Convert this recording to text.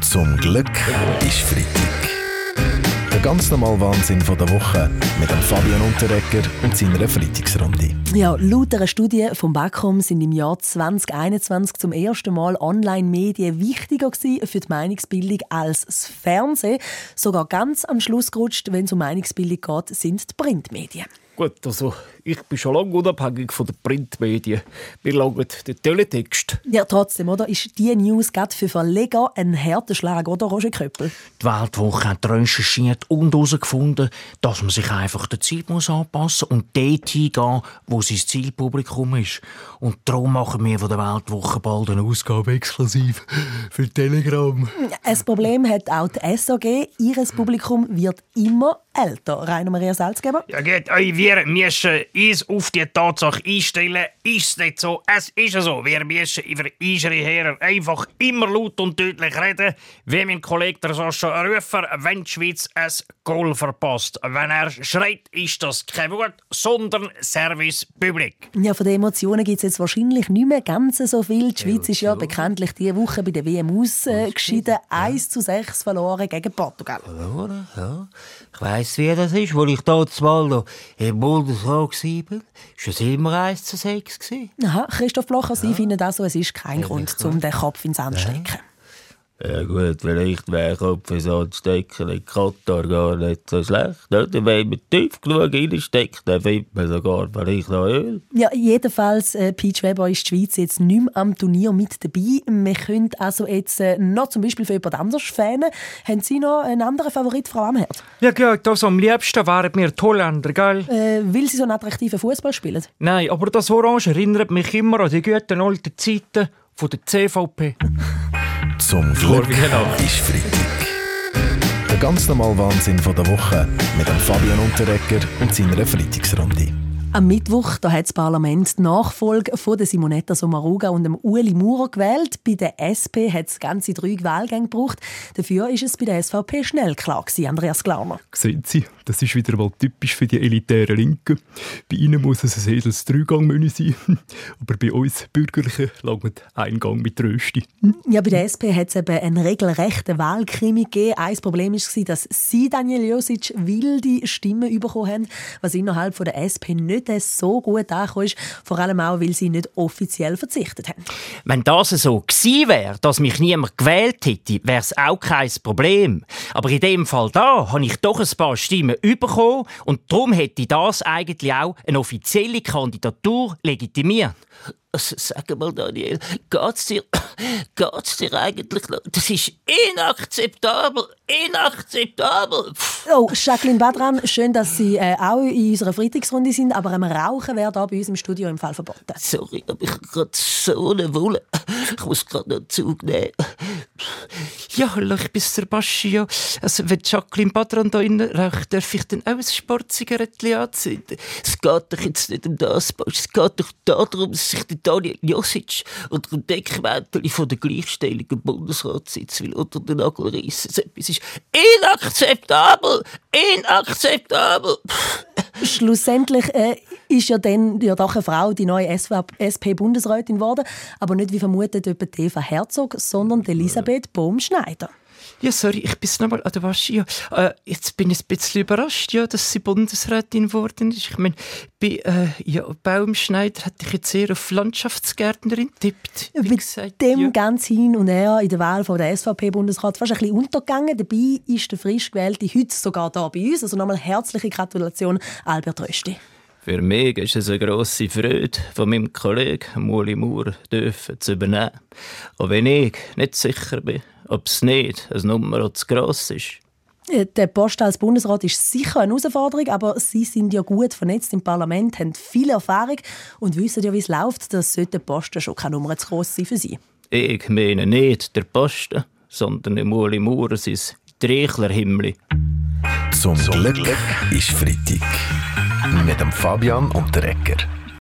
Zum Glück ist Freitag. Der ganz normale Wahnsinn von der Woche mit dem Fabian Unterrecker und seiner Freitagsrunde. Ja, laut einer Studie vom Backom sind im Jahr 2021 zum ersten Mal Online-Medien wichtiger für die Meinungsbildung als das Fernsehen. Sogar ganz am Schluss gerutscht, wenn es um Meinungsbildung geht, sind die Printmedien. Gut, also ich bin schon lange unabhängig von den Printmedien. Wir schauen den Teletext. Ja, trotzdem, oder? Ist diese News gerade für Verleger ein härter Schlag, oder, Roger Köppel? Die Weltwoche hat recherchiert und herausgefunden, dass man sich einfach der Zeit muss anpassen muss und dort hingehen, wo sein Zielpublikum ist. Und darum machen wir von der Weltwoche bald eine Ausgabe exklusiv für Telegram. Ein Problem hat auch die SAG. Ihr Publikum wird immer älter. Rainer Maria Salzgeber? Ja gut, wir müssen uns auf die Tatsache einstellen. Ist es nicht so? Es ist so. Wir müssen über unsere Herren einfach immer laut und deutlich reden, wie mein Kollege der Sascha Rüfer, wenn die Schweiz ein Goal verpasst. Wenn er schreit, ist das kein Wort, sondern Service Public. Ja, von den Emotionen gibt es jetzt wahrscheinlich nicht mehr ganz so viel. Die Schweiz ist ja bekanntlich diese Woche bei der WM ausgeschieden. 1 zu 6 verloren gegen Portugal. Verloren, ja. Ich weiss, wie das ist, wo ich dort mal noch im Bundesrat war. War es immer 1 zu 6 Aha, Christoph Blocher, Sie finden also, es ist kein Grund, um den Kopf ins Sand zu stecken. Ja gut, vielleicht wäre Sand stecken in Katar gar nicht so schlecht. Oder? Wenn man tief genug reinsteckt, dann findet man sogar vielleicht noch Öl. Ja, jedenfalls, äh, Peach Weber ist die Schweiz jetzt nicht mehr am Turnier mit dabei. Wir können also jetzt äh, noch zum Beispiel für jemand anderes fähnen. Haben Sie noch einen anderen Favorit, Frau Amherd? Ja gut, also am liebsten wären mir die Holländer, gell? Äh, weil sie so einen attraktiven Fußball spielen? Nein, aber das Orange erinnert mich immer an die guten alten Zeiten von der CVP. Zum Glück ist Freitag. Der ganz normale Wahnsinn von der Woche mit dem Fabian Unterrecker und seiner Freitagsrunde. Am Mittwoch da hat das Parlament die Nachfolge von der Simonetta Sommaruga und dem Ueli Maurer gewählt. Bei der SP hat es ganze drei Wahlgänge gebraucht. Dafür ist es bei der SVP schnell klar gewesen, Andreas Glauner. Sehen Sie, das ist wieder mal typisch für die elitären Linken. Bei ihnen muss es ein edles Dreigangmenü sein. Aber bei uns Bürgerlichen langt ein Gang mit Rösti. Ja, bei der SP hat es eben einen regelrechten Wahlkrimi gegeben. Ein Problem war, dass Sie, Daniel Josic, wilde Stimmen bekommen haben, was innerhalb von der SP nicht so gut angekommen ist. Vor allem auch, weil sie nicht offiziell verzichtet haben. Wenn das so gewesen wäre, dass mich niemand gewählt hätte, wäre es auch kein Problem. Aber in dem Fall da habe ich doch ein paar Stimmen bekommen und darum hätte das eigentlich auch eine offizielle Kandidatur legitimiert. Sag mal, Daniel, geht's dir, geht's dir eigentlich noch? Das ist inakzeptabel, inakzeptabel. Oh, Jacqueline Badran, schön, dass Sie äh, auch in unserer Freitagsrunde sind, aber am Rauchen wäre da bei uns im Studio im Fall verboten. Sorry, aber ich habe gerade so eine Wolle. Ich muss gerade noch Zug nehmen. Ja, hallo, ich bin Sebastian. Also, wenn Jacqueline Badran da innen raucht, darf ich dann auch ein Sportzigarettchen anzünden? Es geht doch jetzt nicht um das, Es geht doch darum, dass sich Daniel Josic unter dem Deckmäntel von der Gleichstellung im Bundesrat sitzt, will unter den Nagel reissen. Es ist inakzeptabel! Inakzeptabel! Schlussendlich äh, ist ja dann ja doch eine Frau die neue SP-Bundesrätin geworden, aber nicht wie vermutet etwa Eva Herzog, sondern Elisabeth Bohm-Schneider. Ja, sorry, ich bin nochmal an der Wasche. Äh, jetzt bin ich ein bisschen überrascht, ja, dass sie Bundesrätin geworden ist. Ich meine, bei äh, ja, Baumschneider hätte ich jetzt eher auf Landschaftsgärtnerin tippt. Wie gesagt, dem ja. ganz hin und her in der Wahl von der SVP-Bundesrat fast ein bisschen untergegangen. Dabei ist der frisch gewählte heute sogar da bei uns. Also nochmal herzliche Gratulation, Albert Rösti. Für mich ist es eine grosse Freude, von meinem Kollegen Muli Maurer zu übernehmen. Auch wenn ich nicht sicher bin, ob es nicht eine Nummer zu gross ist. Der Post als Bundesrat ist sicher eine Herausforderung, aber Sie sind ja gut vernetzt im Parlament, haben viel Erfahrung und wissen ja, wie es läuft. Das sollte der Posten schon keine Nummer zu gross sein für Sie. Ich meine nicht der Posten, sondern der Muli Maurer sein Trichlerhimmel. Zum Glück ist Freitag. Mit dem Fabian und der Ecker.